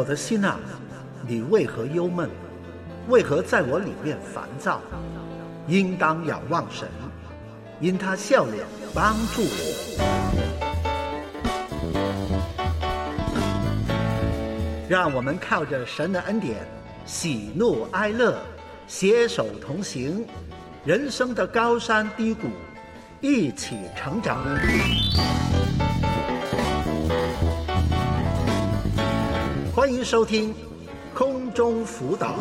我的心啊，你为何忧闷？为何在我里面烦躁？应当仰望神，因他笑脸帮助我。让我们靠着神的恩典，喜怒哀乐，携手同行，人生的高山低谷，一起成长。欢迎收听空中辅导。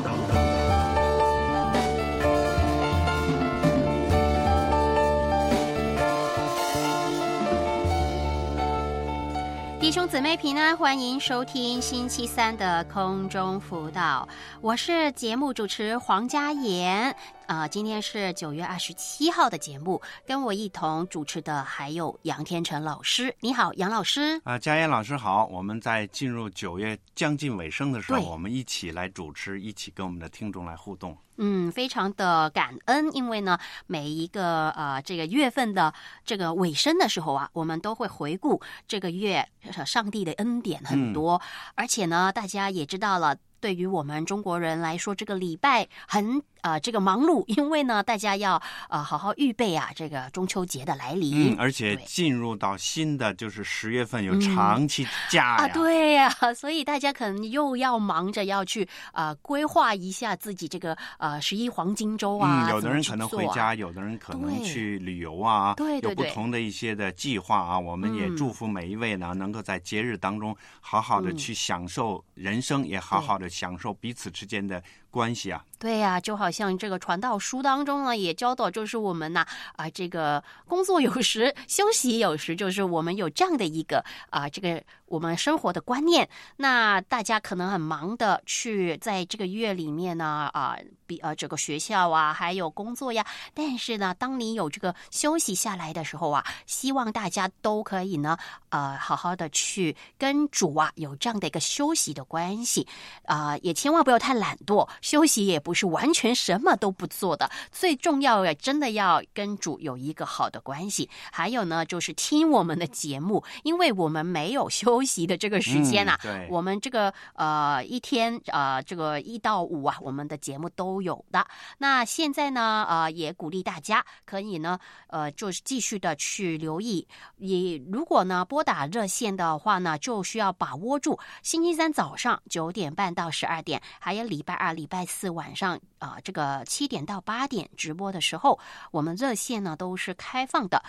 弟兄姊妹平安，欢迎收听星期三的空中辅导，我是节目主持黄佳妍。啊，今天是九月二十七号的节目，跟我一同主持的还有杨天成老师。你好，杨老师。啊，佳妍老师好。我们在进入九月将近尾声的时候，我们一起来主持，一起跟我们的听众来互动。嗯，非常的感恩，因为呢，每一个呃这个月份的这个尾声的时候啊，我们都会回顾这个月呃上帝的恩典很多，而且呢，大家也知道了。对于我们中国人来说，这个礼拜很呃这个忙碌，因为呢，大家要呃好好预备啊这个中秋节的来临。嗯，而且进入到新的就是十月份有长期假呀。啊，对呀、所以大家可能又要忙着要去呃规划一下自己这个呃十一黄金周啊，嗯，有的人可能回家，有的人可能去旅游啊，有不对对不同的一些的计划啊。我们也嗯祝福每一位呢，能够在节日当中好好的嗯去享受人生，也好好的享受彼此之间的关系啊。对呀、就好像这个传道书当中呢，也教导就是我们呐啊、这个工作有时，休息有时，就是我们有这样的一个啊、这个我们生活的观念。那大家可能很忙的去在这个月里面呢啊，比呃这个学校啊，还有工作呀。但是呢，当你有这个休息下来的时候啊，希望大家都可以呢呃好好的去跟主啊有这样的一个休息的关系。啊、也千万不要太懒惰，休息也不是完全什么都不做的。最重要的，真的要跟主有一个好的关系。还有呢，就是听我们的节目，因为我们没有休息的这个时间啊。嗯对我们这个呃一天呃这个一到五啊，我们的节目都有的。那现在呢，呃，也鼓励大家可以呢，呃，就是继续的去留意。也如果呢拨打热线的话呢，就需要把握住星期三早上九点半到十二点，还有礼拜二、礼拜四晚上啊、呃这个七点到八点直播的时候，我们热线呢都是开放的。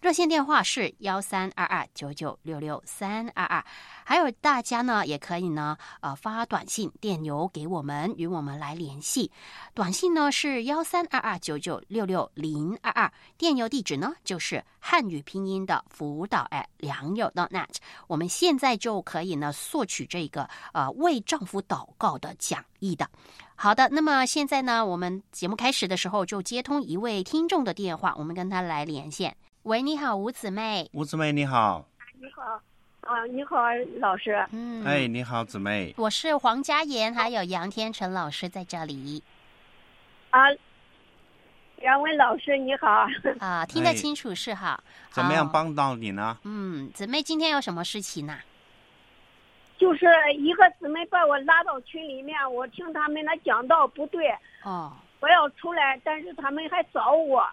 热线电话是幺三二二九九六六三二二，还有大家呢也可以呢呃发短信、电邮给我们，与我们来联系。短信呢是幺三二二九九六六零二二，电邮地址呢就是汉语拼音的辅导 at 良友 .net。我们现在就可以呢索取这个呃为丈夫祷告的讲义的。好的，那么现在呢，我们节目开始的时候就接通一位听众的电话，我们跟他来连线。喂，你好，吴姊妹。吴姊妹你好，你好，啊，你好，老师。嗯，哎，你好，姊妹。我是黄佳妍，还有杨天成老师在这里啊，杨文老师你好。啊，听得哎清楚是哈？好？怎么样帮到你呢？嗯，姊妹今天有什么事情呢、就是一个姊妹把我拉到群里面，我听他们的讲道不对，哦我要出来，但是他们还找我。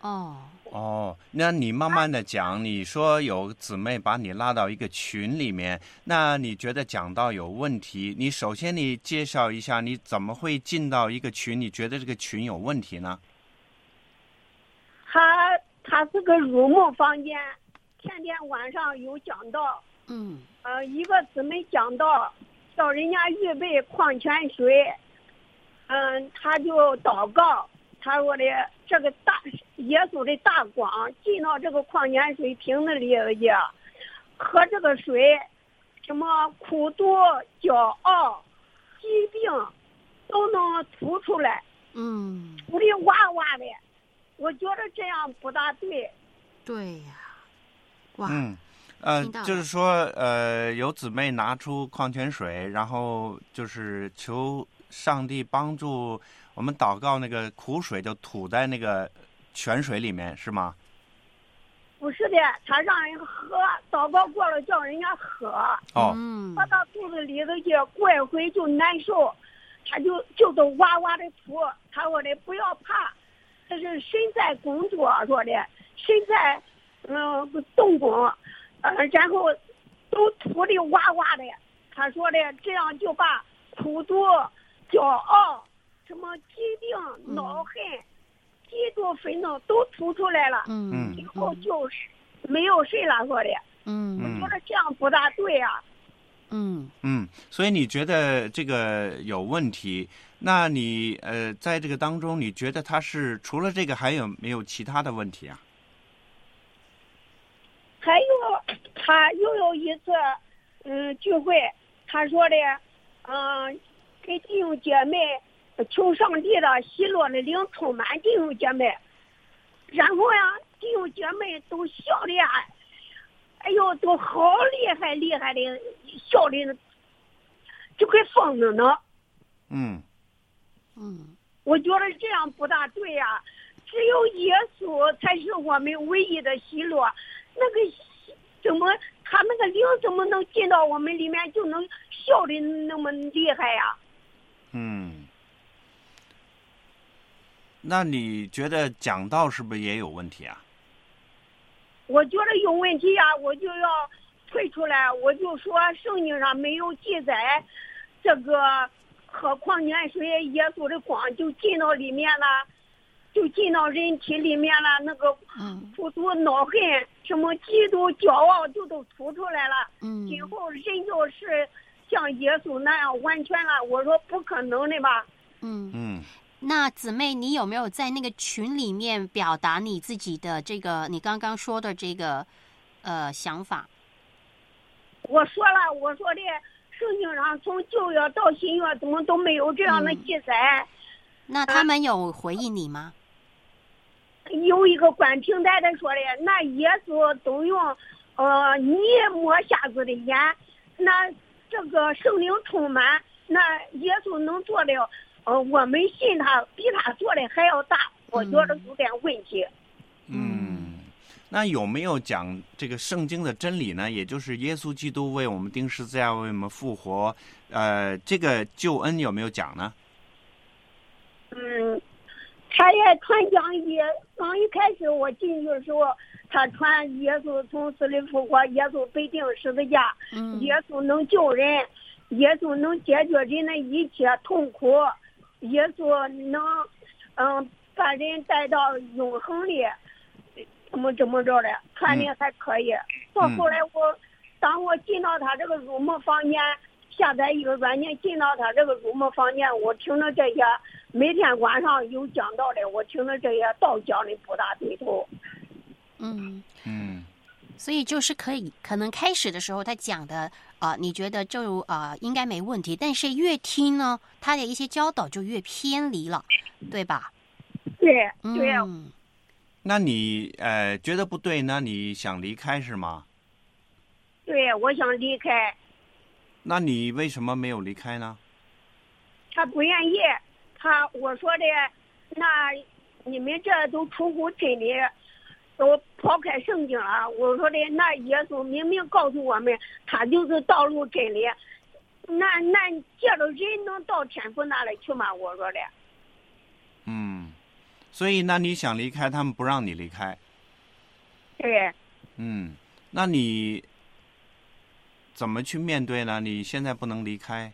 哦，哦，那你慢慢的讲，你说有姊妹把你拉到一个群里面，那你觉得讲到有问题，你首先你介绍一下你怎么会进到一个群？你觉得这个群有问题呢？他他是个入梦房间，天天晚上有讲道，嗯呃，一个姊妹讲道，叫人家预备矿泉水，嗯，他就祷告，他说的这个大耶稣的大光进到这个矿泉水瓶子里去，喝这个水，什么苦毒、骄傲、疾病都能吐出来，嗯，吐的哇哇的。我觉得这样不大对。对呀、哇，嗯，呃就是说，呃，有姊妹拿出矿泉水，然后就是求上帝帮助我们祷告，那个苦水就吐在那个泉水里面，是吗？不是的，他让人喝，祷告过了叫人家喝，哦，嗯喝到肚子里头去，过一会就难受，他就就都哇哇的吐。他说的不要怕，这是身在工作，说的身在嗯动工，呃，然后都吐的哇哇的。他说的这样就把苦毒、骄傲、什么疾病、恼恨、嫉妒、愤怒都吐出来了。嗯嗯以后就是没有事了，说的。嗯嗯我说这样不大对啊。嗯嗯，所以你觉得这个有问题？那你呃，在这个当中，你觉得他是除了这个还有没有其他的问题啊？还有，他又有一次，嗯，聚会，他说的，嗯，给弟兄姐妹求上帝的喜乐的灵充满弟兄姐妹，然后呀，弟兄姐妹都笑的呀，哎呦，都好厉害厉害的，笑的就跟疯子呢。嗯嗯我觉得这样不大对呀、只有耶稣才是我们唯一的喜乐。那个怎么他那个灵怎么能进到我们里面就能笑的那么厉害呀、嗯。那你觉得讲道是不是也有问题啊？我觉得有问题呀、我就要退出来。我就说圣经上没有记载，这个喝矿泉水，耶稣的光就进到里面了，就进到人体里面了。那个嗯吐出恼恨，什么嫉妒、骄傲，就都吐出来了。嗯今后人就是像耶稣那样完全了。我说不可能的吧？嗯。嗯那姊妹，你有没有在那个群里面表达你自己的这个你刚刚说的这个呃想法？我说了，我说的圣经上从旧约到新约怎么都没有这样的嗯记载。那他们有回应你吗？有一个管平台的说的，那耶稣都用呃泥抹瞎子的眼，那这个圣灵充满，那耶稣能做的，呃，我们信他比他做的还要大，我觉得有点问题。嗯，那有没有讲这个圣经的真理呢？也就是耶稣基督为我们钉十字架，为我们复活，呃，这个救恩有没有讲呢？嗯，他也传讲耶，刚一开始我进去的时候，他传耶稣从死里复活，耶稣被钉十字架，嗯耶稣能救人，耶稣能解决人的一切痛苦，耶稣能嗯把人带到永恒里，怎么怎么着的，传的还可以。到后来我，当我进到他这个入门房间，下载一个软件进到他这个入门房间，我听着这些每天晚上有讲道的，我听着这些道讲的不大对头。嗯，嗯所以就是可以，可能开始的时候他讲的啊、你觉得就啊、应该没问题，但是越听呢，他的一些教导就越偏离了，对吧？对对，嗯那你呃觉得不对那？你想离开是吗？对，我想离开，那你为什么没有离开呢？他不愿意。他我说的，那你们这都出乎真理，都抛开圣经了。我说的，那耶稣明明告诉我们，他就是道路真理。那那借着人能到天父那里去吗？我说的，嗯，所以那你想离开，他们不让你离开。对，嗯，那你怎么去面对呢？你现在不能离开。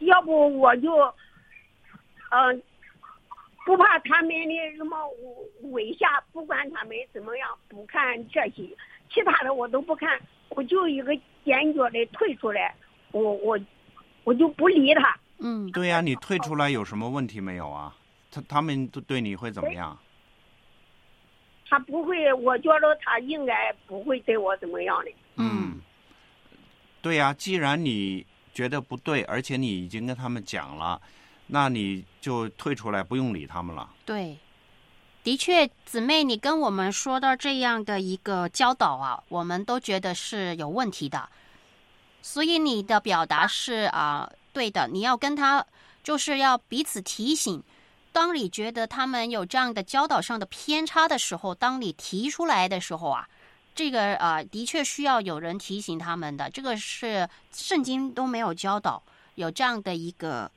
要不我就，嗯、不怕他们的什么威吓，不管他们怎么样，不看这些，其他的我都不看，我就一个坚决的退出来，我我我就不理他。嗯对呀、你退出来有什么问题没有啊？他他们都对你会怎么样？他不会，我觉得他应该不会对我怎么样的。嗯对呀、既然你觉得不对，而且你已经跟他们讲了，那你就退出来，不用理他们了。对，的确，姊妹，你跟我们说到这样的一个教导啊，我们都觉得是有问题的。所以你的表达是啊、对的，你要跟他就是要彼此提醒，当你觉得他们有这样的教导上的偏差的时候，当你提出来的时候啊，这个啊，的确需要有人提醒他们的。这个是圣经都没有教导有这样的一个，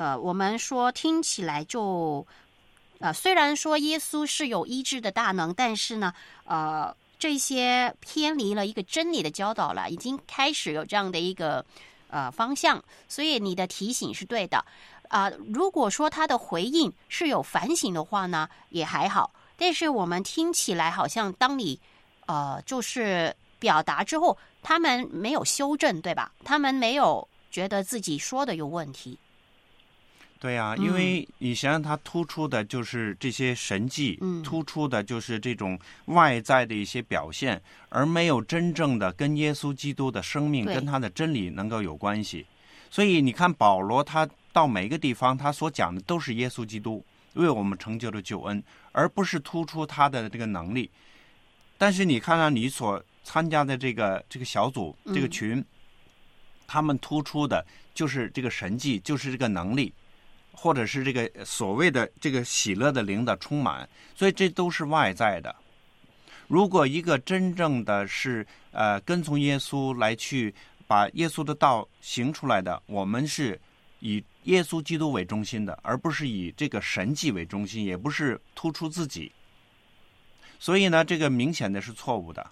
呃，我们说听起来就，呃，虽然说耶稣是有医治的大能，但是呢，呃，这些偏离了一个真理的教导了，已经开始有这样的一个呃方向，所以你的提醒是对的。啊，如果说他的回应是有反省的话呢，也还好。但是我们听起来好像，当你呃，就是表达之后，他们没有修正，对吧？他们没有觉得自己说的有问题。对呀，因为你想想，他突出的就是这些神迹，嗯突出的就是这种外在的一些表现，而没有真正的跟耶稣基督的生命、跟他的真理能够有关系。所以你看，保罗他到每个地方，他所讲的都是耶稣基督为我们成就的救恩，而不是突出他的这个能力。但是你看看你所参加的这个这个小组、嗯这个群，他们突出的就是这个神迹，就是这个能力。或者是这个所谓的这个喜乐的灵的充满，所以这都是外在的。如果一个真正的是呃跟从耶稣来去把耶稣的道行出来的，我们是以耶稣基督为中心的，而不是以这个神迹为中心，也不是突出自己。所以呢，这个明显的是错误的。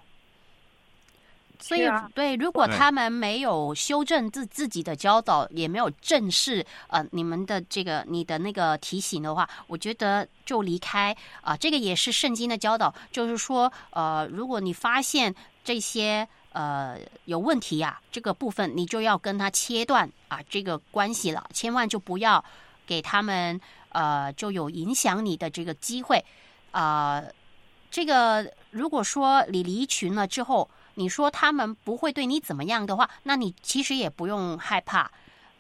所以啊对，如果他们没有修正自自己的教导，也没有正视呃你们的这个你的那个提醒的话，我觉得就离开啊、这个也是圣经的教导，就是说呃，如果你发现这些呃有问题呀、这个部分你就要跟他切断啊这个关系了，千万就不要给他们呃就有影响你的这个机会啊、这个如果说你离群了之后。你说他们不会对你怎么样的话，那你其实也不用害怕，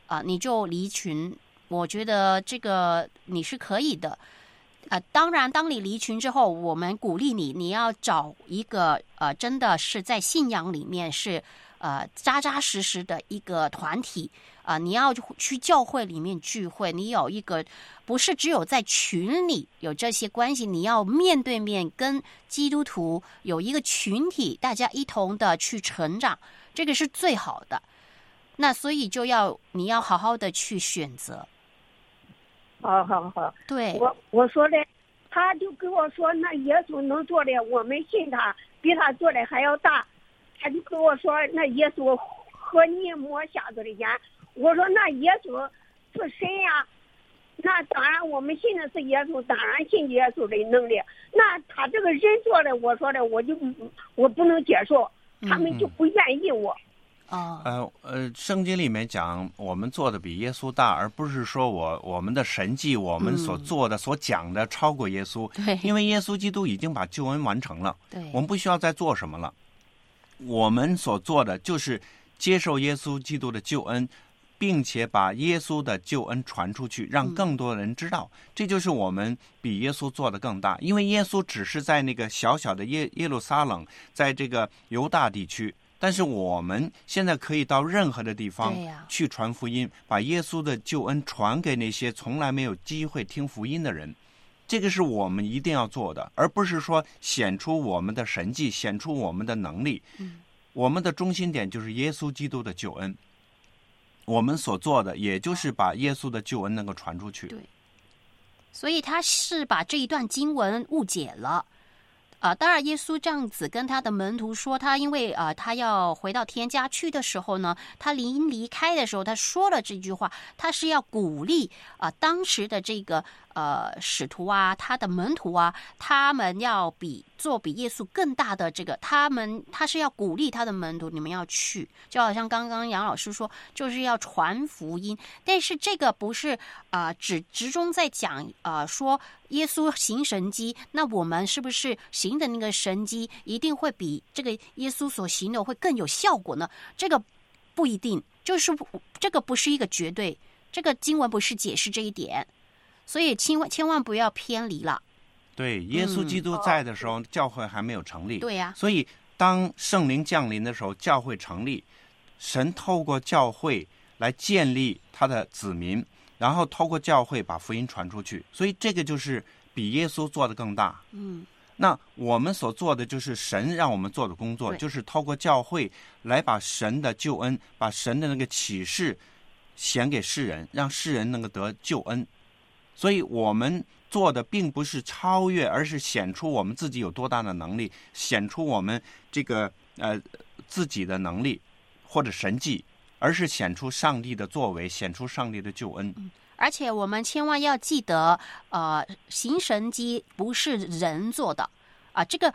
啊、你就离群。我觉得这个你是可以的，呃，当然，当你离群之后，我们鼓励你，你要找一个呃，真的是在信仰里面是呃扎扎实实的一个团体啊、你要去教会里面聚会，你有一个不是只有在群里有这些关系，你要面对面跟基督徒有一个群体，大家一同的去成长，这个是最好的。那所以就要你要好好的去选择，好好好，对，我我说的，他就跟我说，那耶稣能做的，我们信他，比他做的还要大。他就跟我说，那耶稣和你摸瞎子的眼。我说那耶稣是神呀，那当然我们信的是耶稣，当然信耶稣的能力。那他这个人做的，我说的我就我不能接受，他们就不愿意我。啊，呃呃，圣经里面讲我们做的比耶稣大，而不是说我我们的神迹，我们所嗯做的、所讲的超过耶稣。对，因为耶稣基督已经把救恩完成了，对，我们不需要再做什么了。我们所做的就是接受耶稣基督的救恩，并且把耶稣的救恩传出去，让嗯更多人知道。这就是我们比耶稣做的更大，因为耶稣只是在那个小小的耶耶路撒冷，在这个犹大地区。但是我们现在可以到任何的地方去传福音，把耶稣的救恩传给那些从来没有机会听福音的人。这个是我们一定要做的，而不是说显出我们的神迹，显出我们的能力。嗯我们的中心点就是耶稣基督的救恩。我们所做的，也就是把耶稣的救恩能够传出去。对所以他是把这一段经文误解了。啊、当然，耶稣这样子跟他的门徒说，他因为啊、他要回到天家去的时候呢，他临离开的时候，他说了这句话，他是要鼓励啊、当时的这个呃使徒啊，他的门徒啊，他们要比做比耶稣更大的这个，他们他是要鼓励他的门徒，你们要去，就好像刚刚杨老师说，就是要传福音，但是这个不是啊、只集中在讲啊、说耶稣行神迹，那我们是不是行的那个神迹一定会比这个耶稣所行的会更有效果呢？这个不一定，就是这个不是一个绝对，这个经文不是解释这一点，所以千万千万不要偏离了。对，耶稣基督在的时候，教会还没有成立。对呀、所以当圣灵降临的时候，教会成立，神透过教会来建立他的子民，然后透过教会把福音传出去。所以这个就是比耶稣做的更大。嗯，那我们所做的就是神让我们做的工作，就是透过教会来把神的救恩、把神的那个启示显给世人，让世人能够得救恩。所以我们做的并不是超越，而是显出我们自己有多大的能力，显出我们这个呃自己的能力或者神迹，而是显出上帝的作为，显出上帝的救恩。而且我们千万要记得，呃，行神迹不是人做的啊，这个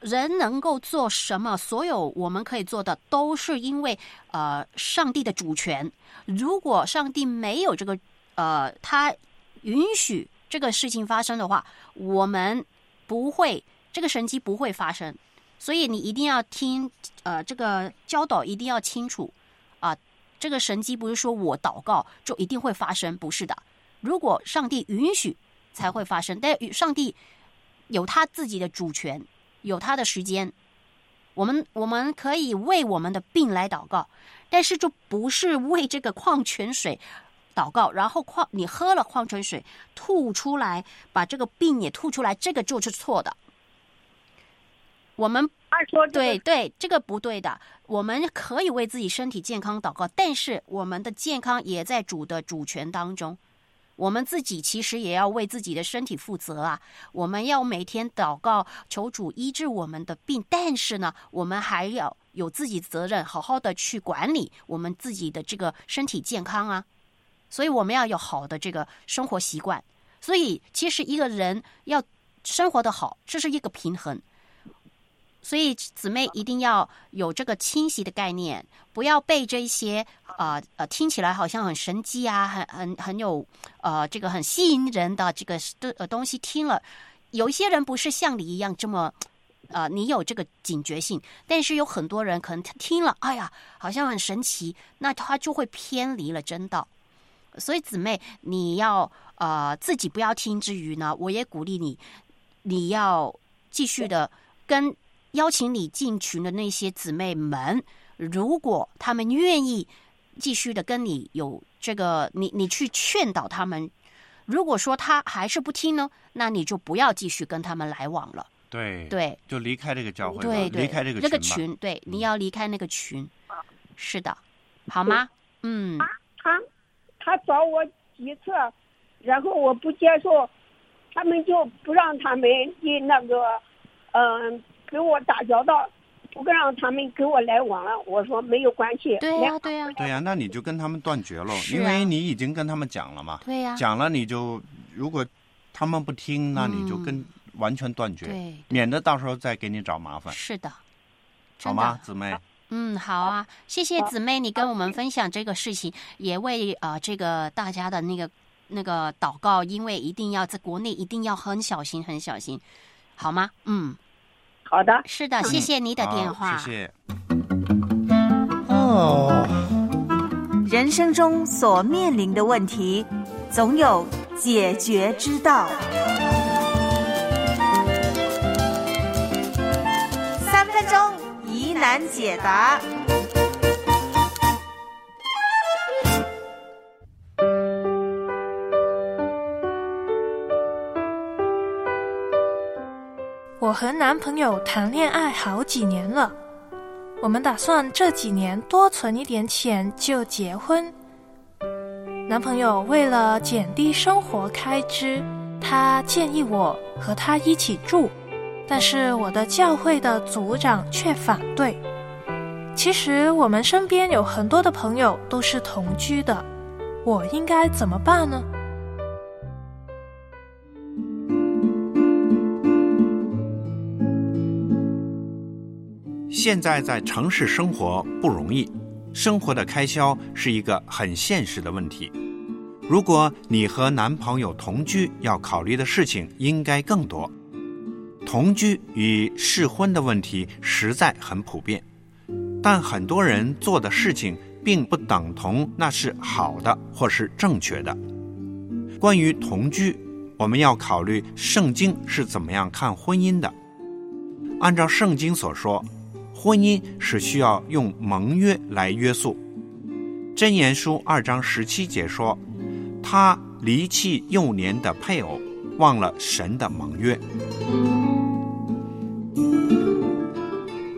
人能够做什么，所有我们可以做的，都是因为呃上帝的主权。如果上帝没有这个呃，他允许这个事情发生的话，我们不会这个神迹不会发生。所以你一定要听呃这个教导，一定要清楚啊。这个神迹不是说我祷告就一定会发生，不是的。如果上帝允许才会发生，但上帝有他自己的主权，有他的时间。我们我们可以为我们的病来祷告，但是就不是为这个矿泉水祷告，然后矿你喝了矿泉水吐出来，把这个病也吐出来，这个就是错的。我们他说对对，这个不对的。我们可以为自己身体健康祷告，但是我们的健康也在主的主权当中。我们自己其实也要为自己的身体负责啊！我们要每天祷告，求主医治我们的病，但是呢，我们还要有自己的责任，好好的去管理我们自己的这个身体健康啊。所以我们要有好的这个生活习惯。所以其实一个人要生活的好，这是一个平衡。所以姊妹一定要有这个清晰的概念，不要被这些呃呃听起来好像很神奇啊，很很很有呃这个很吸引人的这个的呃东西听了，有一些人不是像你一样这么呃你有这个警觉性，但是有很多人可能听了，哎呀，好像很神奇，那他就会偏离了真道。所以姊妹，你要呃自己不要听之余呢，我也鼓励你，你要继续的跟。邀请你进群的那些姊妹们，如果他们愿意继续的跟你有这个，你你去劝导他们。如果说他还是不听呢，那你就不要继续跟他们来往了。对对，就离开这个教会，对对，离开这个那个群，对，你要离开那个群。是的，好吗？嗯，他他找我几次，然后我不接受，他们就不让他们的那个，嗯、跟我打交道，不让他们跟我来往了。我说没有关系。对呀、对呀、对呀、那你就跟他们断绝了，啊因为你已经跟他们讲了嘛，对呀、讲了你就如果他们不听，那你就跟完全断绝，免得到时候再给你找麻烦，是的好吗，姊妹？嗯，好啊，谢谢姊妹，你跟我们分享这个事情，也为呃这个大家的那个那个祷告，因为一定要在国内一定要很小心，很小心，好吗？嗯，好的，是的，谢谢你的电话，好谢谢。哦，人生中所面临的问题，总有解决之道。三分钟疑难解答。我和男朋友谈恋爱好几年了，我们打算这几年多存一点钱就结婚。男朋友为了减低生活开支，他建议我和他一起住，但是我的教会的组长却反对。其实我们身边有很多的朋友都是同居的，我应该怎么办呢？现在在城市生活不容易，生活的开销是一个很现实的问题。如果你和男朋友同居，要考虑的事情应该更多。同居与试婚的问题实在很普遍，但很多人做的事情并不等同那是好的或是正确的。关于同居，我们要考虑圣经是怎么样看婚姻的。按照圣经所说，婚姻是需要用盟约来约束。箴言书二章十七节说：“他离弃幼年的配偶，忘了神的盟约。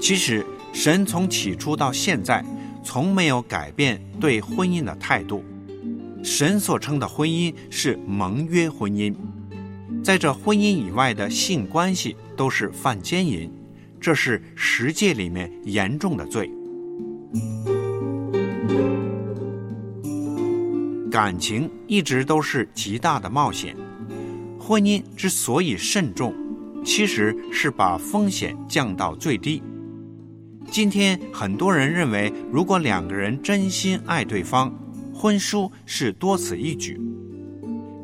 其实，神从起初到现在，从没有改变对婚姻的态度。神所称的婚姻是盟约婚姻，在这婚姻以外的性关系都是犯奸淫，这是十诫里面严重的罪。感情一直都是极大的冒险，婚姻之所以慎重，其实是把风险降到最低。今天很多人认为，如果两个人真心爱对方，婚书是多此一举。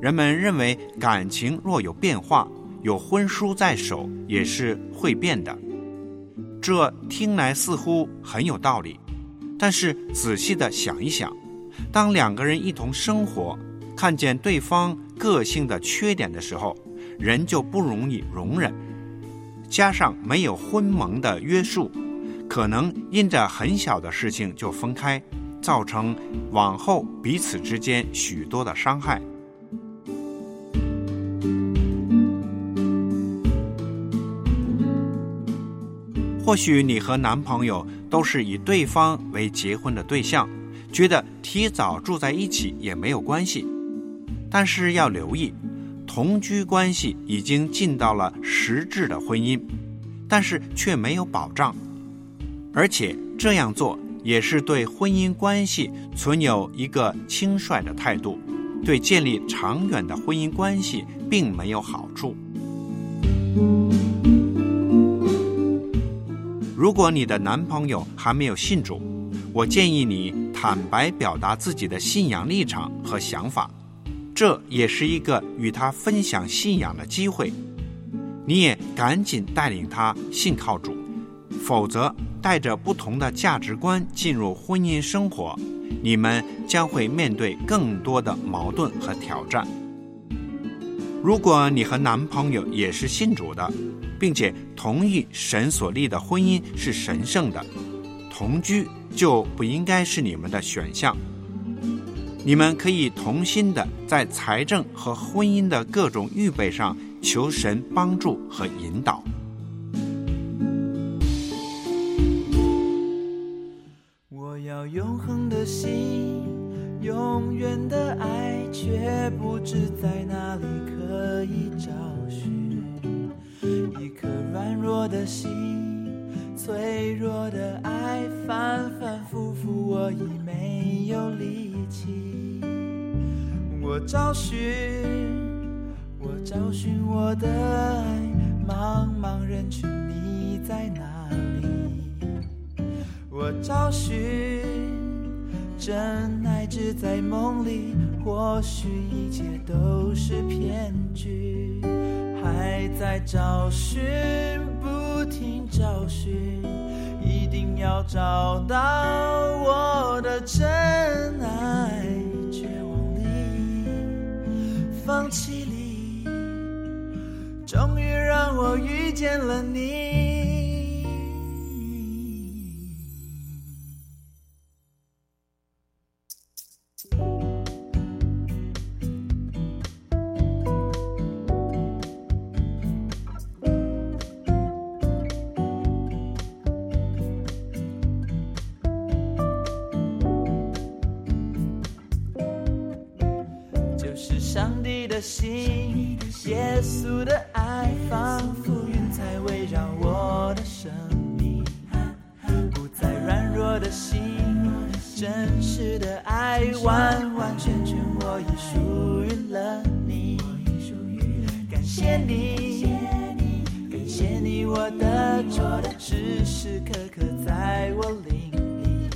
人们认为感情若有变化，有婚书在手也是会变的。这听来似乎很有道理，但是仔细的想一想，当两个人一同生活，看见对方个性的缺点的时候，人就不容易容忍。加上没有婚盟的约束。可能因着很小的事情就分开，造成往后彼此之间许多的伤害。或许你和男朋友都是以对方为结婚的对象，觉得提早住在一起也没有关系。但是要留意，同居关系已经进到了实质的婚姻，但是却没有保障。而且这样做也是对婚姻关系存有一个轻率的态度，对建立长远的婚姻关系并没有好处。如果你的男朋友还没有信主，我建议你坦白表达自己的信仰立场和想法，这也是一个与他分享信仰的机会。你也赶紧带领他信靠主。否则，带着不同的价值观进入婚姻生活，你们将会面对更多的矛盾和挑战。如果你和男朋友也是信主的，并且同意神所立的婚姻是神圣的，同居就不应该是你们的选项。你们可以同心的在财政和婚姻的各种预备上求神帮助和引导。却不知在哪里可以找寻。一颗软弱的心，脆弱的爱，反反复复，我已没有力气。我找寻，我找寻我的爱，茫茫人群，你在哪里？我找寻。真爱只在梦里，或许一切都是骗局。还在找寻，不停找寻，一定要找到我的真爱。绝望里，放弃里，终于让我遇见了你。我已属于了你。感谢你，感谢你，我的主，时时刻刻在我灵里。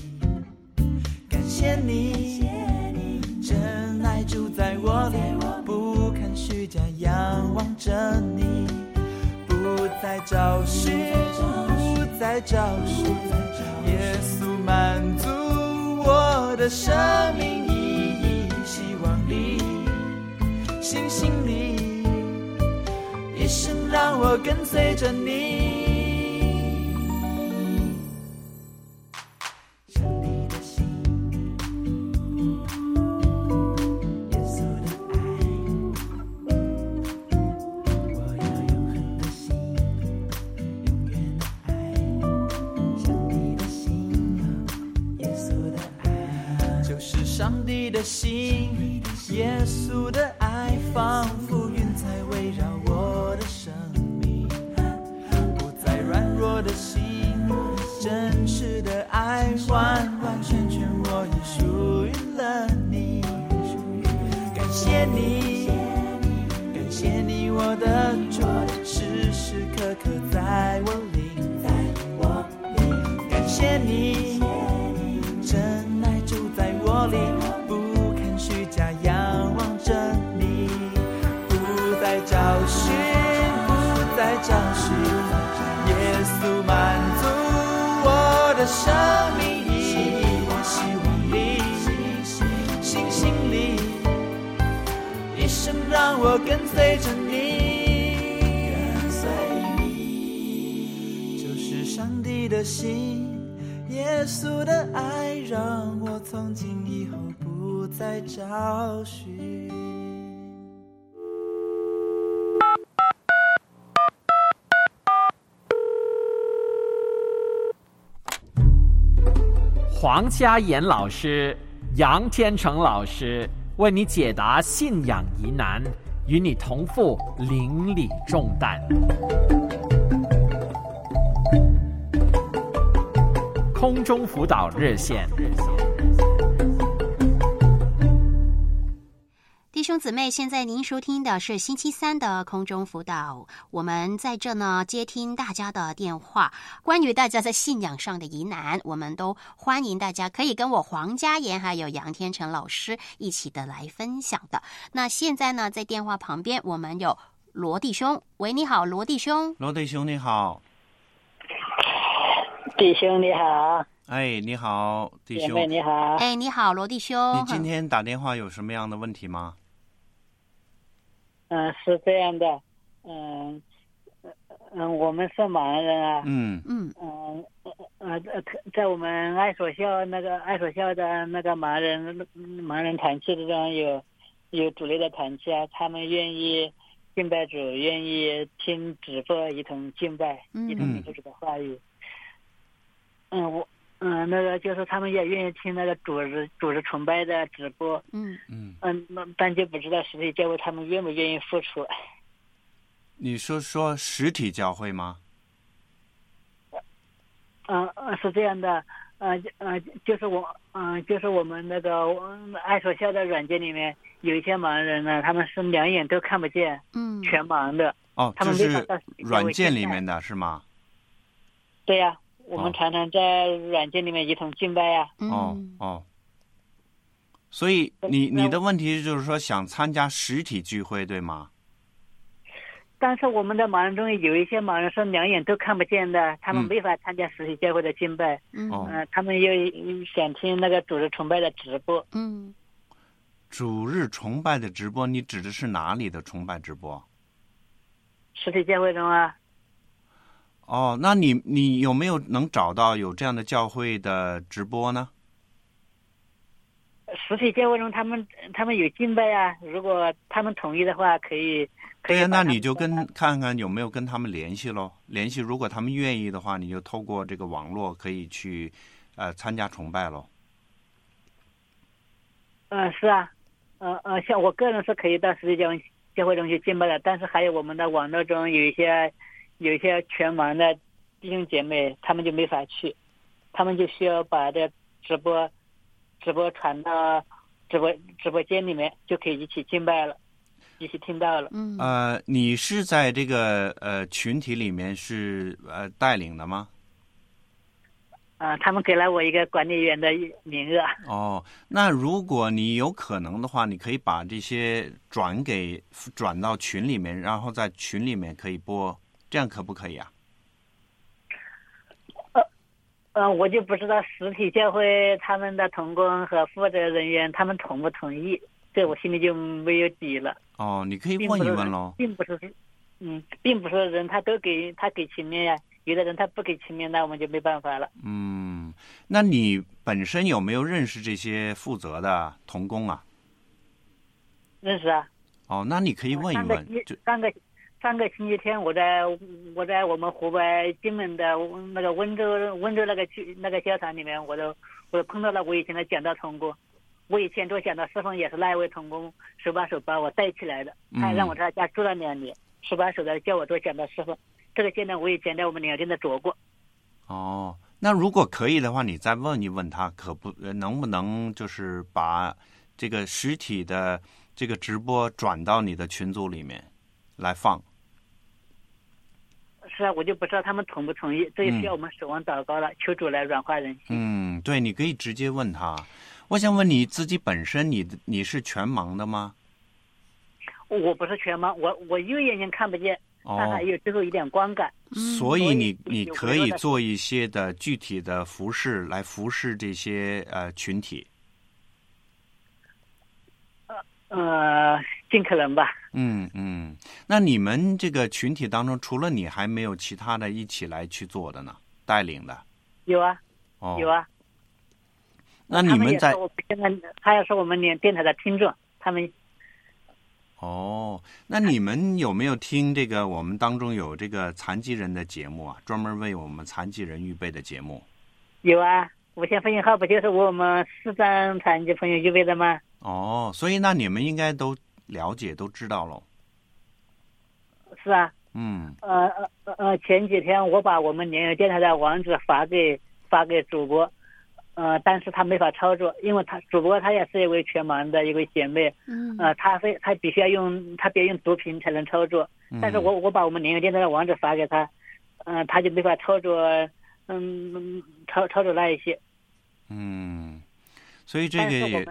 感谢你，真爱住在我里。仰望着你，不再找寻，不再找寻，耶稣满足我的生命进心里一生让我跟随着你。上帝的心耶稣的爱我要永恒的心永远的爱上帝的心耶稣的爱。就是上帝的心耶稣的爱爱仿佛云彩围绕我的生命，不再软弱的心，真实的爱完完全全我已属于了你。感谢你，感谢你，我的主，时时刻刻在我灵，在我灵。感谢你，让我跟随着你，跟随你，就是上帝的心，耶稣的爱，让我从今以后不再找寻。黄家妍老师、杨天成老师为你解答信仰疑难，与你同赴邻里重担。空中辅导热线。兄姊妹，现在您收听的是星期三的空中辅导，我们在这呢接听大家的电话，关于大家在信仰上的疑难，我们都欢迎大家可以跟我黄家妍还有杨天成老师一起的来分享的。那现在呢，在电话旁边我们有罗弟兄，喂，你好，罗弟兄。罗弟兄你好，弟兄你好，哎，你好，弟兄，你好，哎，你好，罗弟兄。你今天打电话有什么样的问题吗？嗯、是这样的，嗯、呃嗯、我们是盲人啊，嗯。嗯。嗯呃呃，在我们爱所校那个爱所校的那个盲人盲人团契之中有有主力的团契啊，他们愿意敬拜主，愿意听直播一同敬拜，嗯。一同领受主的话语。嗯，我嗯那个就是他们也愿意听那个主日主日崇拜的直播，嗯嗯，嗯，那但就不知道实体教会他们愿不愿意付出。你说说实体教会吗？嗯嗯，是这样的，呃呃，就是我，嗯、就是我们那个嗯爱所校的软件里面有一些盲人呢，他们是两眼都看不见，嗯，全盲的。哦，他这是软件里面的是吗？对呀、我哦们常常在软件里面一同敬拜呀、哦嗯哦，所以你你的问题就是说想参加实体聚会对吗？但是我们的盲人中有一些盲人是两眼都看不见的，他们嗯没法参加实体教会的敬拜。嗯哦嗯、他们又想听那个主日崇拜的直播。嗯主日崇拜的直播，你指的是哪里的崇拜直播？实体教会中啊，哦，那你你有没有能找到有这样的教会的直播呢？实体教会中他们他们有敬拜啊，如果他们同意的话，可以。可对呀、那你就跟看看有没有跟他们联系喽。联系，如果他们愿意的话，你就透过这个网络可以去呃参加崇拜喽。嗯，是啊，呃呃，像我个人是可以到实体教会教会中去敬拜的，但是还有我们的网络中有一些有一些全盲的弟兄姐妹，他们就没法去，他们就需要把这直播直播传到直播直播间里面，就可以一起敬拜了，一起听到了。嗯呃，你是在这个呃群体里面是呃带领的吗？啊、他们给了我一个管理员的名额。哦，那如果你有可能的话，你可以把这些转给转到群里面，然后在群里面可以播，这样可不可以啊？呃嗯、我就不知道实体教会他们的同工和负责人员他们同不同意，这我心里就没有底了。哦，你可以问一问喽。并不是，嗯，并不是人他都给他给情面呀，有的人他不给情面，那我们就没办法了。嗯，那你本身有没有认识这些负责的童工啊？认识啊，哦，那你可以问一问，就星上个上个星期天，我在我在我们湖北荆门的那个温州温州那个区那个教堂里面，我都我都碰到了我以前的讲道童工，我以前做讲的师傅也是那一位童工手把手把我带起来的，他让我在他家住了两年，手把手的教我做讲的师傅。这个现在我以前在我们两店的做过。哦，那如果可以的话，你再问一问他，可不能不能就是把这个实体的这个直播转到你的群组里面来放？是啊，我就不知道他们同不同意，这也需要我们守望祷告了，求主来软化人心。嗯，对，你可以直接问他。我想问你自己本身，你你是全盲的吗？我不是全盲，我我右眼睛看不见，但还有最后一点光感。所以你你可以做一些的具体的服饰来服侍这些呃群体。呃呃，尽可能吧。嗯嗯，那你们这个群体当中，除了你，还没有其他的一起来去做的呢？带领的？有啊，哦，有啊。那你们在？现在他要是我们连电台的听众，他们。哦，那你们有没有听这个？我们当中有这个残疾人的节目啊，专门为我们残疾人预备的节目。有啊，无线风信号不就是为我们视障残疾朋友预备的吗？哦，所以那你们应该都了解、都知道喽。是啊。嗯。呃呃呃，前几天我把我们联友电台的网址发给发给主播。呃，但是他没法操作，因为他主播他也是一位全盲的一位姐妹，嗯，呃，他非他必须要用他别用读屏才能操作，但是我我把我们联友电台的网址发给他，嗯，他就没法操作，嗯，操操作那一些，嗯，所以这个也，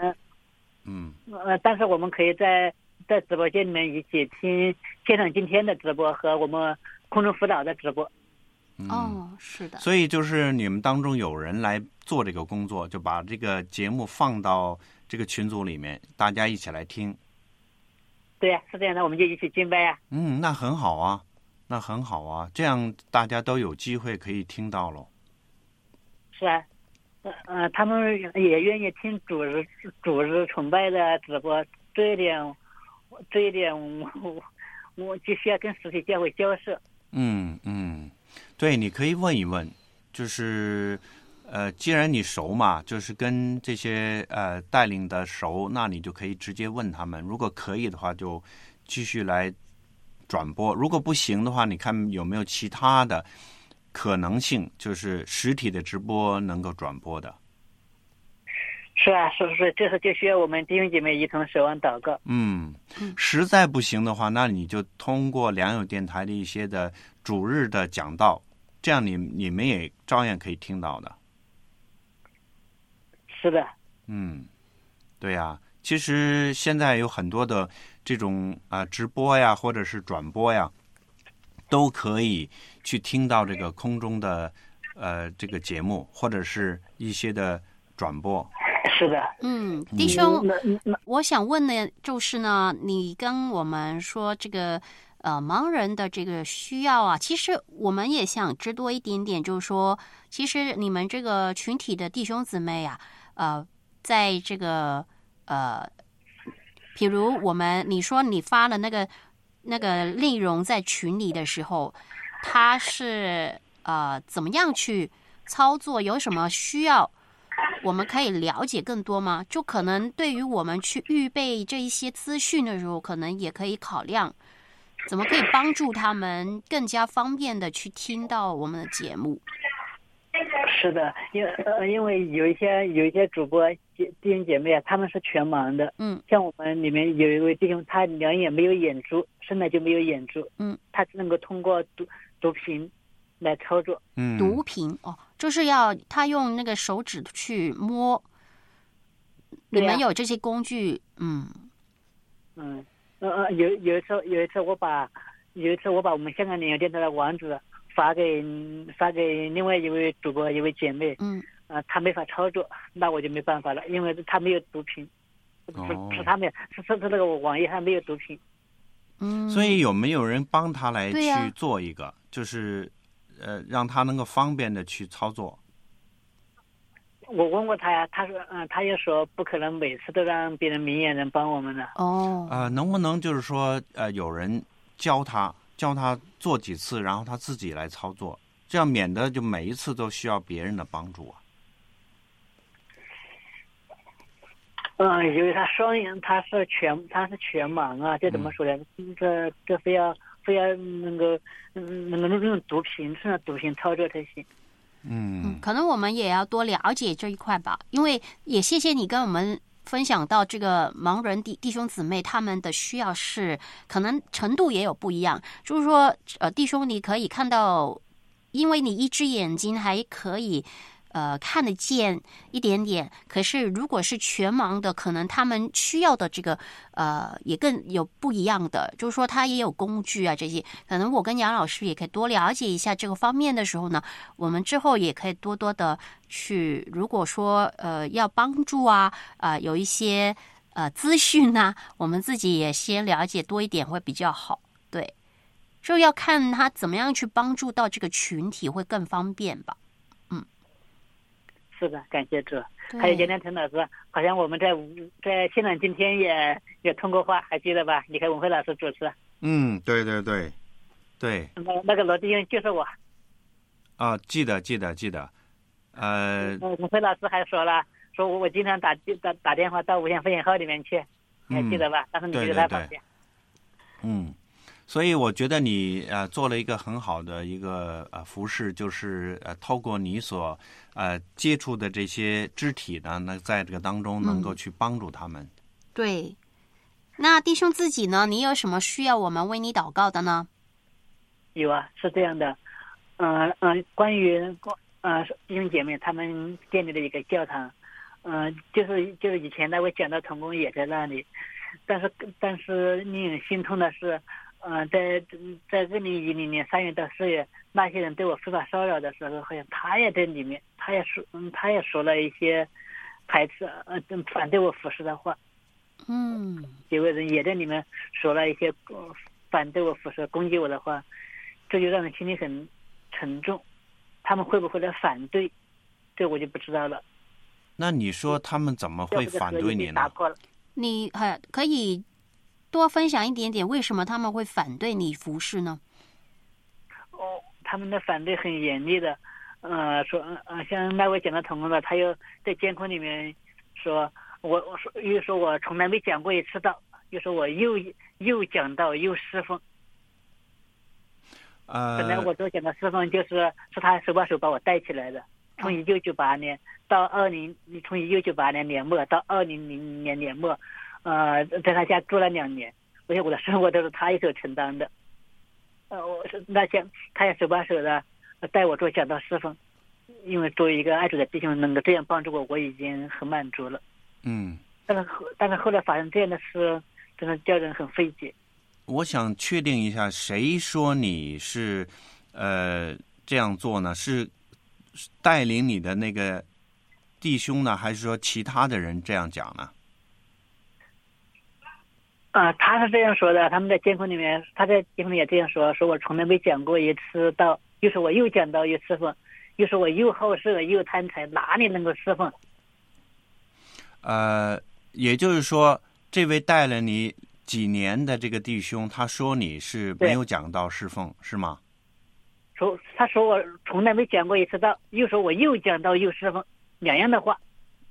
嗯，呃，但是我们可以在在直播间里面一起听现场今天的直播和我们空中辅导的直播。哦，是的。所以就是你们当中有人来做这个工作，就把这个节目放到这个群组里面，大家一起来听。对呀，是这样的，我们就一起敬拜呀。嗯，那很好啊，那很好啊，这样大家都有机会可以听到喽。是啊，呃呃，他们也愿意听主日主日崇拜的直播，这一点，这一点我我我就需要跟实体店会交涉。嗯嗯。对，你可以问一问，就是，呃，既然你熟嘛，就是跟这些呃带领的熟，那你就可以直接问他们。如果可以的话，就继续来转播；如果不行的话，你看有没有其他的可能性，就是实体的直播能够转播的。是啊，是是是，这是就需要我们弟兄姐妹一同守望祷告。嗯，实在不行的话，那你就通过良友电台的一些的主日的讲道。这样，你你们也照样可以听到的。是的。嗯，对呀。其实现在有很多的这种啊直播呀，或者是转播呀，都可以去听到这个空中的呃这个节目，或者是一些的转播。是的。嗯，弟兄，我想问呢，就是呢，你跟我们说这个。呃，盲人的这个需要啊，其实我们也想知多一点点。就是说，其实你们这个群体的弟兄姊妹呀，呃，在这个呃，比如我们你说你发了那个那个内容在群里的时候，他是呃怎么样去操作？有什么需要？我们可以了解更多吗？就可能对于我们去预备这一些资讯的时候，可能也可以考量。怎么可以帮助他们更加方便的去听到我们的节目？是的，因呃，因为有一些有一些主播弟弟兄姐妹啊，他们是全盲的。嗯。像我们里面有一位弟兄，他两眼没有眼珠，生来就没有眼珠。嗯。他只能够通过读读屏来操作。嗯。毒品哦，就是要他用那个手指去摸。你们有这些工具？嗯。嗯。呃呃，有有一次有一次我把有一次我把我们香港旅游电台的网址发给发给另外一位主播一位姐妹，嗯，呃，她没法操作，那我就没办法了，因为她没有毒品，是是他们是是是那个网页上没有毒品，嗯，所以有没有人帮他来去做一个，就是呃让他能够方便的去操作？我问过他呀，他说，嗯，他也说不可能每次都让别人明眼人帮我们的。哦，呃，能不能就是说，呃，有人教他，教他做几次，然后他自己来操作，这样免得就每一次都需要别人的帮助啊。嗯，因为他双眼，他是全，他是全盲啊，这怎么说呢？这这非要非要那个，嗯，能够用毒品，是毒品操作才行。嗯，可能我们也要多了解这一块吧，因为也谢谢你跟我们分享到这个盲人弟弟兄姊妹他们的需要是可能程度也有不一样，就是说，呃，弟兄你可以看到，因为你一只眼睛还可以。呃，看得见一点点，可是如果是全盲的，可能他们需要的这个呃也更有不一样的，就是说他也有工具啊这些，可能我跟杨老师也可以多了解一下这个方面的时候呢，我们之后也可以多多的去，如果说呃要帮助啊啊有一些呃资讯呢，我们自己也先了解多一点会比较好，对，就要看他怎么样去帮助到这个群体会更方便吧。是的，感谢主。还有今天成老师，好像我们在在现场今天也也通过话，还记得吧？你看文慧老师主持。嗯，对对对，对。那那个罗弟兄就是我。啊，记得记得记得，呃。文慧老师还说了，说我我经常打打打电话到无线风险号里面去，你还记得吧？当时你就在旁边。嗯。所以我觉得你呃做了一个很好的一个呃服饰，就是呃透过你所呃接触的这些肢体呢，那在这个当中能够去帮助他们。对，那弟兄自己呢？你有什么需要我们为你祷告的呢？有啊，是这样的，嗯嗯，关于呃弟兄姐妹他们建立的一个教堂，嗯，就是就是以前那位讲道童工也在那里，但是但是令人心痛的是。嗯，在在二零一零年三月到四月，那些人对我非法骚扰的时候，好像他也在里面，他也说，嗯，他也说了一些排斥呃反对我服饰的话。嗯，几个人也在里面说了一些反对我服饰、攻击我的话，这就让人心里很沉重。他们会不会来反对？这我就不知道了。那你说他们怎么会反对你呢？你还可以。多分享一点点，为什么他们会反对你服侍呢？哦，他们的反对很严厉的，呃，说，呃，像那位讲的同工的，他又在监控里面说，我我说又说我从来没讲过一次道，又说我又又讲道又侍奉。呃，本来我都讲的侍奉就是是他手把手把我带起来的，从一九九八年到二零，从一九九八年年末到二零零年年末。呃，在他家住了两年，而且我的生活都是他一手承担的。呃，我是那些他也手把手的带我做讲道侍奉，因为作为一个爱主的弟兄能够这样帮助我，我已经很满足了。嗯。但是后，但是后来发生这样的事，真的叫人很费解。我想确定一下，谁说你是呃这样做呢？是带领你的那个弟兄呢，还是说其他的人这样讲呢？啊，他是这样说的。他们在监控里面，他在监控里也这样说：，说我从来没讲过一次道，又说我又讲到又侍奉，又说我又好色又贪财，哪里能够侍奉？呃，也就是说，这位带了你几年的这个弟兄，他说你是没有讲到侍奉，是吗？说他说我从来没讲过一次道，又说我又讲到又侍奉，两样的话。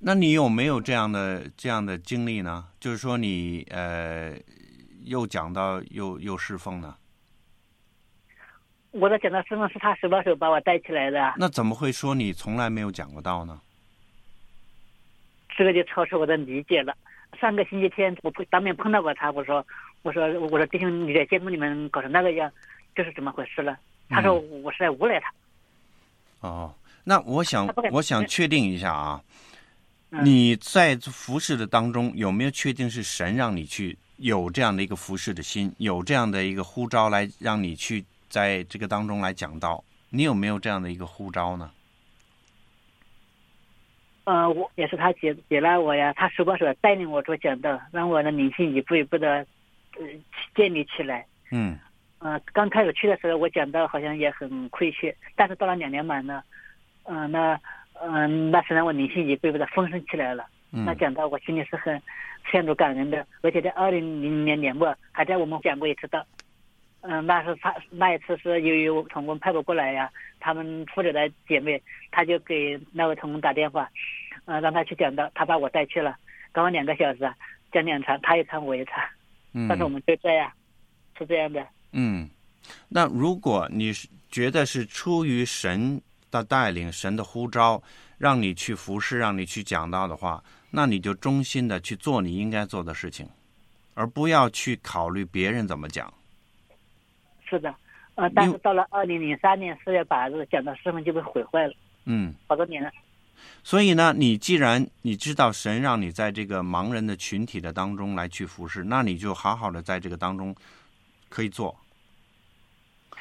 那你有没有这样的这样的经历呢？就是说你呃，又讲到又又侍奉呢？我的讲到侍奉是他手把手把我带起来的。那怎么会说你从来没有讲过道呢？这个就超出我的理解了。上个星期天我当面碰到过他，我说我说我说弟兄你在节目里面搞成那个样，这是怎么回事了？他说我是在诬赖他。哦，那我想我想确定一下啊。你在服侍的当中有没有确定是神让你去有这样的一个服侍的心，有这样的一个呼召来让你去在这个当中来讲道？你有没有这样的一个呼召呢？呃，我也是他接接纳我呀，他手把手带领我做讲道，让我的灵性一步一步的呃建立起来。嗯。呃，刚开始去的时候，我讲道好像也很亏欠，但是到了两年满呢，嗯，那。嗯，那是让我灵性一步步的丰盛起来了。那讲到我心里是很陷入感恩的，而且在二零零年年末还在我们讲过一次道。嗯，那是他那一次是由于我童工派不过来呀，他们负责的姐妹，他就给那位童工打电话，嗯，让他去讲道，他把我带去了。刚好两个小时啊，讲两场，他一场我一场，嗯但是我们就这样，是这样的。嗯，那如果你是觉得是出于神的带领、神的呼召，让你去服侍、让你去讲道的话，那你就忠心的去做你应该做的事情，而不要去考虑别人怎么讲。是的，呃，但是到了二零零三年四月八日，讲到师傅就被毁坏了，嗯，好多年了。所以呢，你既然你知道神让你在这个盲人的群体的当中来去服侍，那你就好好的在这个当中可以做。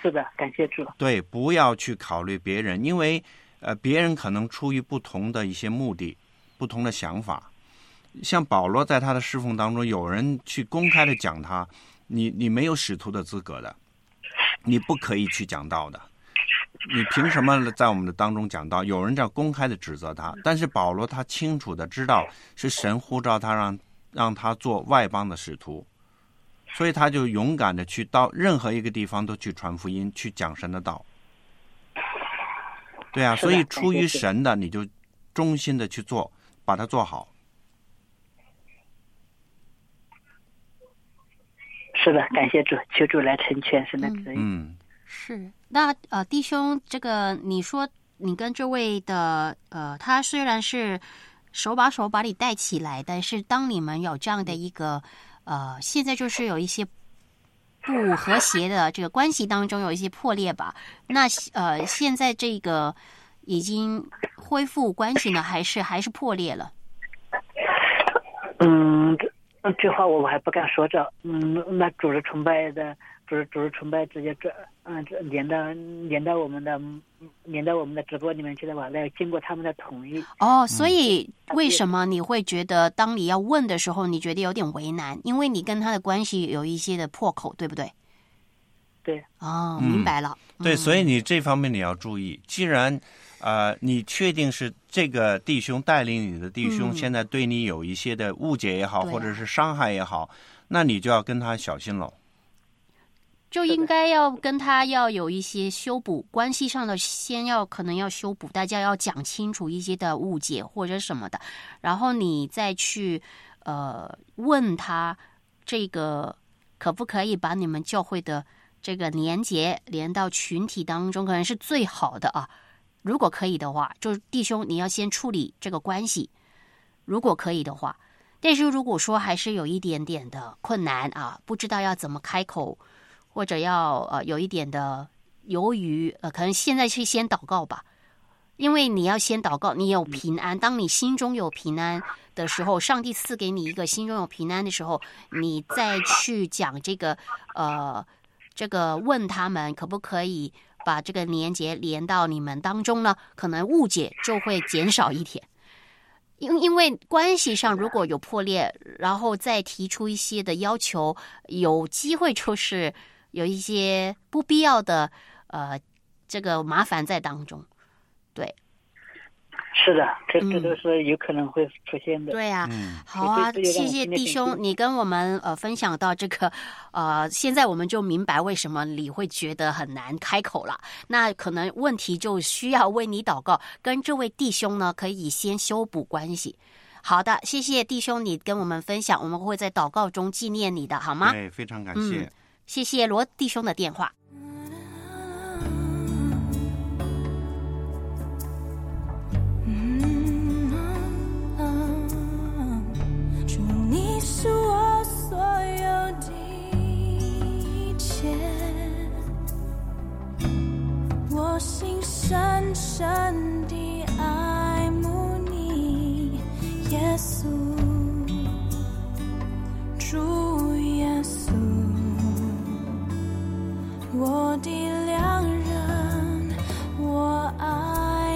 是的，感谢主。对，不要去考虑别人，因为呃，别人可能出于不同的一些目的、不同的想法。像保罗在他的侍奉当中，有人去公开的讲他，你你没有使徒的资格的，你不可以去讲道的，你凭什么在我们的当中讲道？有人这样公开的指责他，但是保罗他清楚的知道是神呼召他让让他做外邦的使徒，所以他就勇敢的去到任何一个地方都去传福音，去讲神的道。对啊，所以出于神的，你就忠心的去做，把它做好。是的，感谢主，求主来成全神的旨意。嗯，是，那呃，弟兄，这个你说你跟这位的呃，他虽然是手把手把你带起来，但是当你们有这样的一个呃，现在就是有一些不和谐的这个关系当中有一些破裂吧？那呃，现在这个已经恢复关系呢，还是还是破裂了？嗯，这话我们还不敢说这。嗯，那主日崇拜的主日主日崇拜直接这嗯这连到连到我们的连到我们的直播里面去的话，那要经过他们的同意。哦，所以为什么你会觉得，当你要问的时候，你觉得有点为难？因为你跟他的关系有一些的破口，对不对？对。哦，嗯明白了。对，嗯所以你这方面你要注意。既然呃，你确定是这个弟兄带领你的弟兄，嗯现在对你有一些的误解也好，或者是伤害也好，那你就要跟他小心喽。就应该要跟他要有一些修补关系上的，先要可能要修补，大家要讲清楚一些的误解或者什么的，然后你再去呃问他这个可不可以把你们教会的这个连结连到群体当中，可能是最好的啊。如果可以的话，就是弟兄你要先处理这个关系，如果可以的话。但是如果说还是有一点点的困难啊，不知道要怎么开口。或者要呃有一点的由于呃，可能现在去先祷告吧，因为你要先祷告，你有平安。当你心中有平安的时候，上帝赐给你一个心中有平安的时候，你再去讲这个呃，这个问他们可不可以把这个连接连到你们当中呢？可能误解就会减少一点。因因为关系上如果有破裂，然后再提出一些的要求，有机会就是有一些不必要的呃这个麻烦在当中，对是的，这这嗯都是有可能会出现的。对呀、嗯，好啊，谢谢弟兄，你跟我们呃分享到这个呃，现在我们就明白为什么你会觉得很难开口了。那可能问题就需要为你祷告，跟这位弟兄呢可以先修补关系。好的，谢谢弟兄你跟我们分享，我们会在祷告中纪念你的，好吗？对，非常感谢。嗯谢谢罗弟兄的电话。主，你是我所有的一切，我心深深地爱慕你，耶稣，主耶稣，我的良人，我爱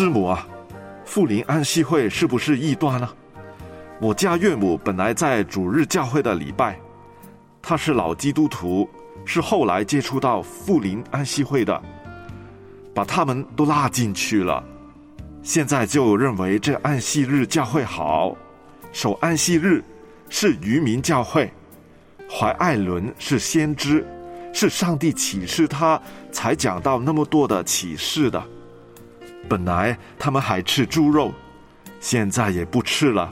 师母啊，富林安息会是不是异端呢？我家岳母本来在主日教会的礼拜，她是老基督徒，是后来接触到富林安息会的，把他们都拉进去了。现在就认为这安息日教会好，守安息日是渔民教会，怀艾伦是先知，是上帝启示他才讲到那么多的启示的。本来他们还吃猪肉，现在也不吃了。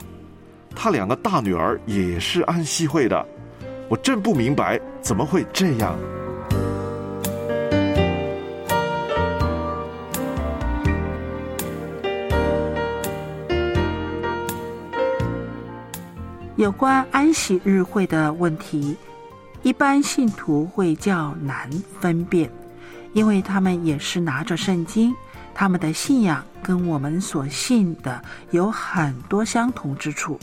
他两个大女儿也是安息会的，我真不明白怎么会这样。有关安息日会的问题，一般信徒会较难分辨，因为他们也是拿着圣经，他们的信仰跟我们所信的有很多相同之处，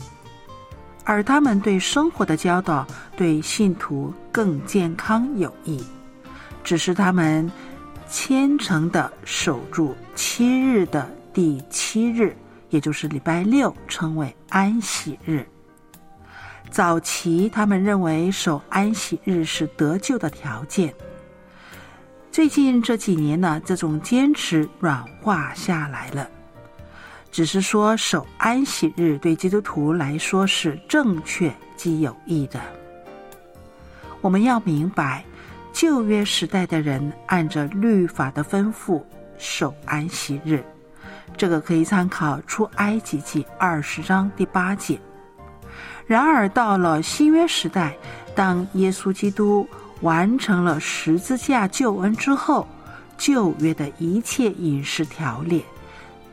而他们对生活的教导对信徒更健康有益。只是他们虔诚的守住七日的第七日，也就是礼拜六，称为安息日。早期他们认为守安息日是得救的条件。最近这几年呢，这种坚持软化下来了，只是说守安息日对基督徒来说是正确及有益的。我们要明白，旧约时代的人按着律法的吩咐守安息日，这个可以参考出埃及记二十章第八节。然而，到了新约时代，当耶稣基督完成了十字架救恩之后，旧约的一切饮食条例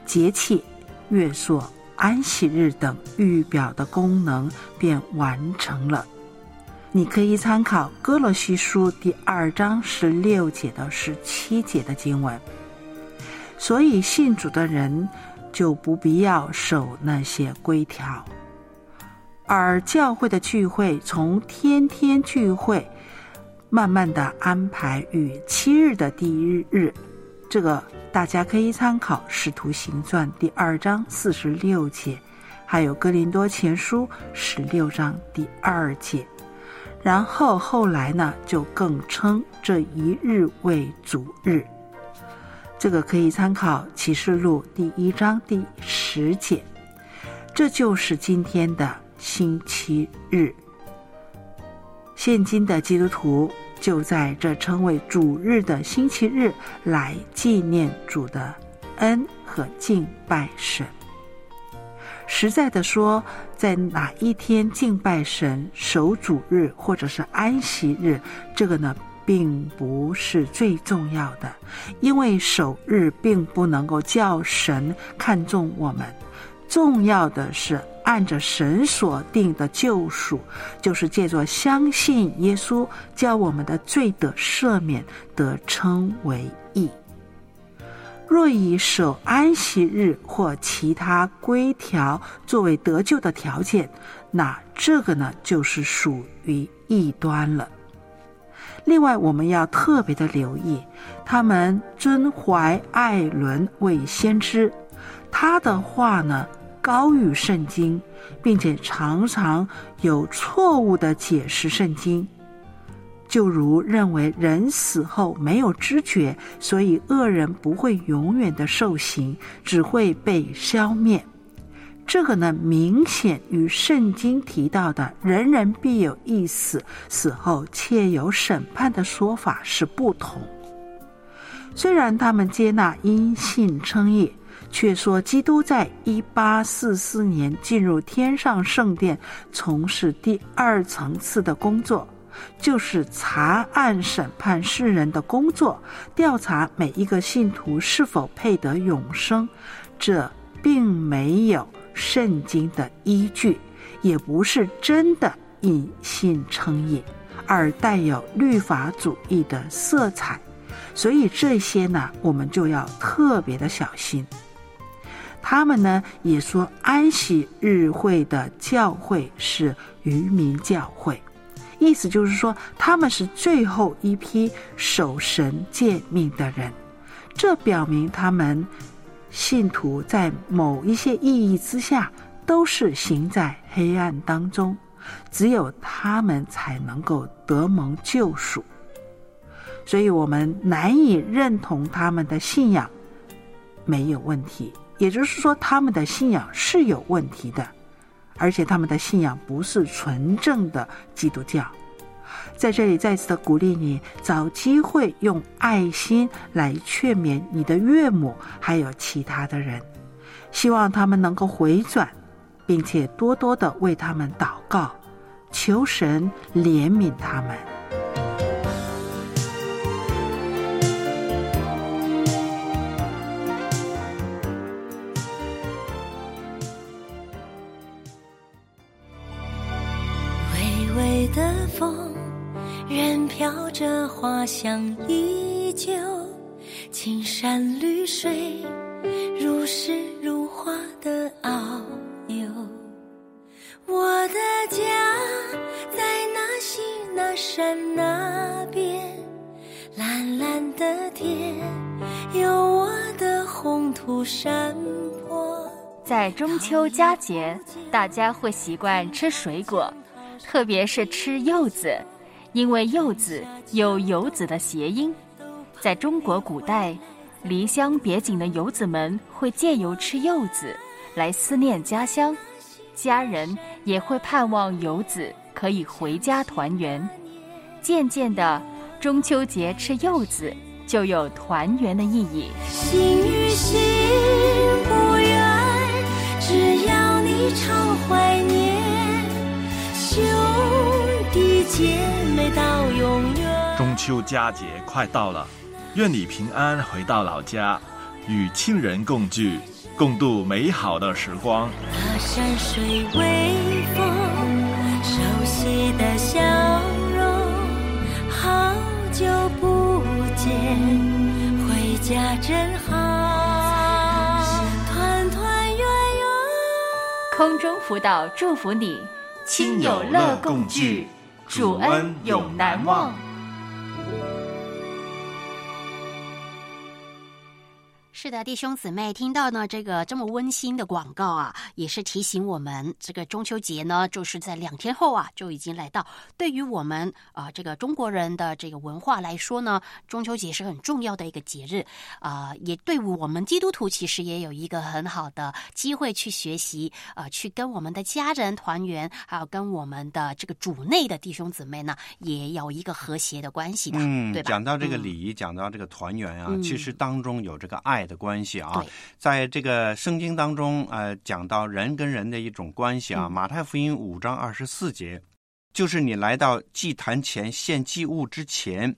节气、月朔、安息日等预表的功能便完成了。你可以参考哥罗西书第二章十六节到十七节的经文。所以信主的人就不必要守那些规条，而教会的聚会从天天聚会，慢慢的安排与七日的第一日，这个大家可以参考《使徒行传》第二章四十六节，还有《哥林多前书》十六章第二节。然后后来呢，就更称这一日为主日。这个可以参考《启示录》第一章第十节。这就是今天的星期日。现今的基督徒就在这称为主日的星期日来纪念主的恩和敬拜神。实在的说，在哪一天敬拜神、守主日或者是安息日，这个呢，并不是最重要的，因为守日并不能够叫神看重我们。重要的是按着神所定的救赎，就是借着相信耶稣，叫我们的罪得赦免，得称为义。若以守安息日或其他规条作为得救的条件，那这个呢，就是属于异端了。另外，我们要特别的留意，他们尊怀艾伦为先知，他的话呢高于圣经，并且常常有错误的解释圣经。就如认为人死后没有知觉，所以恶人不会永远的受刑，只会被消灭。这个呢，明显与圣经提到的“人人必有一死，死后切有审判”的说法是不同。虽然他们接纳因信称义，却说基督在一八四四年进入天上圣殿，从事第二层次的工作。就是查案审判世人的工作，调查每一个信徒是否配得永生，这并没有圣经的依据，也不是真的隐信称义，而带有律法主义的色彩。所以这些呢，我们就要特别的小心。他们呢也说安息日会的教会是渔民教会。意思就是说，他们是最后一批守神诫命的人，这表明他们信徒在某一些意义之下都是行在黑暗当中，只有他们才能够得蒙救赎。所以我们难以认同他们的信仰没有问题，也就是说，他们的信仰是有问题的。而且他们的信仰不是纯正的基督教，在这里再次的鼓励你，找机会用爱心来劝勉你的岳母，还有其他的人，希望他们能够回转，并且多多的为他们祷告，求神怜悯他们。的风，任飘着花香依旧，青山绿水，如诗如画的遨游。我的家在那西那山那边，蓝蓝的天，有我的红土山坡。在中秋佳节，大家会习惯吃水果，特别是吃柚子，因为柚子有游子的谐音。在中国古代，离乡别井的游子们会借由吃柚子来思念家乡，家人也会盼望游子可以回家团圆。渐渐的，中秋节吃柚子就有团圆的意义。心与心不远，只要你常怀念，中秋佳节快到了，愿你平安回到老家，与亲人共聚，共度美好的时光。那山水微风，熟悉的笑容，好久不见，回家真好。团团圆圆，空中辅导祝福你，亲友乐共聚，主恩永难忘。是的，弟兄姊妹，听到呢这个这么温馨的广告啊，也是提醒我们，这个中秋节呢，就是在两天后啊就已经来到。对于我们啊、呃、这个中国人的这个文化来说呢，中秋节是很重要的一个节日啊、呃，也对我们基督徒其实也有一个很好的机会去学习啊、呃，去跟我们的家人团圆，还有跟我们的这个主内的弟兄姊妹呢，也有一个和谐的关系的，嗯，对吧？讲到这个礼仪，讲到这个团圆啊，嗯其实当中有这个爱的关系啊。在这个圣经当中，呃，讲到人跟人的一种关系啊，嗯马太福音五章二十四节，就是你来到祭坛前献祭物之前，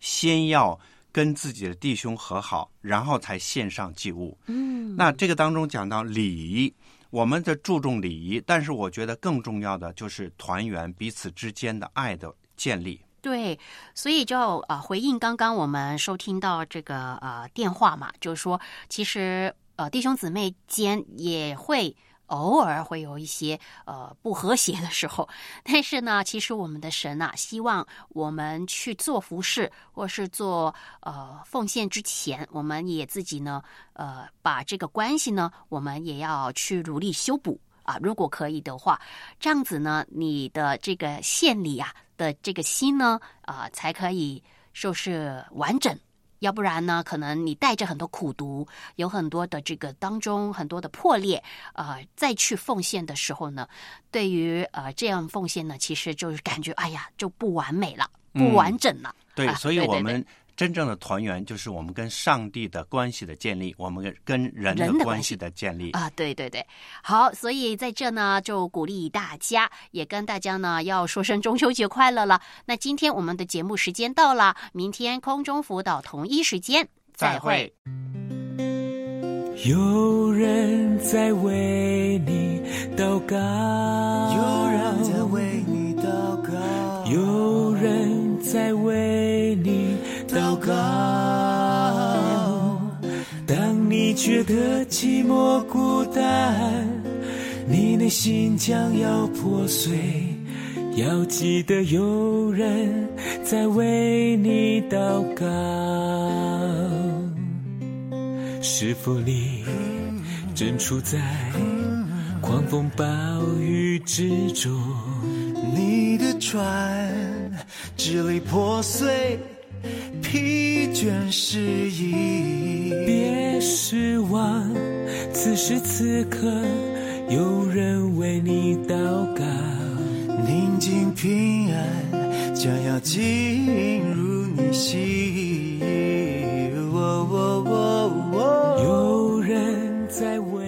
先要跟自己的弟兄和好，然后才献上祭物。嗯，那这个当中讲到礼仪，我们的注重礼仪，但是我觉得更重要的就是团圆，彼此之间的爱的建立。对，所以就呃回应刚刚我们收听到这个呃电话嘛，就是说其实呃弟兄姊妹间也会偶尔会有一些呃不和谐的时候，但是呢，其实我们的神啊，希望我们去做服饰或是做呃奉献之前，我们也自己呢呃把这个关系呢，我们也要去努力修补。啊，如果可以的话，这样子呢，你的这个献礼啊的这个心呢，啊、才可以说是完整。要不然呢，可能你带着很多苦毒，有很多的这个当中很多的破裂，呃，再去奉献的时候呢，对于呃这样奉献呢，其实就是感觉哎呀就不完美了，不完整了。对，啊所以我们真正的团圆就是我们跟上帝的关系的建立，我们跟跟人的关系的建立。啊，对对对，好，所以在这呢，就鼓励大家，也跟大家呢要说声中秋节快乐了。那今天我们的节目时间到了，明天空中辅导同一时间再会。有人在为你祷告，有人在为你祷告，有人在为你祷当你觉得寂寞孤单，你内心将要破碎，要记得有人在为你祷告。是否你正处在狂风暴雨之中？你的船支离破碎，疲倦失意，别失望。此时此刻，有人为你祷告，宁静平安将要进入你心。有人在为。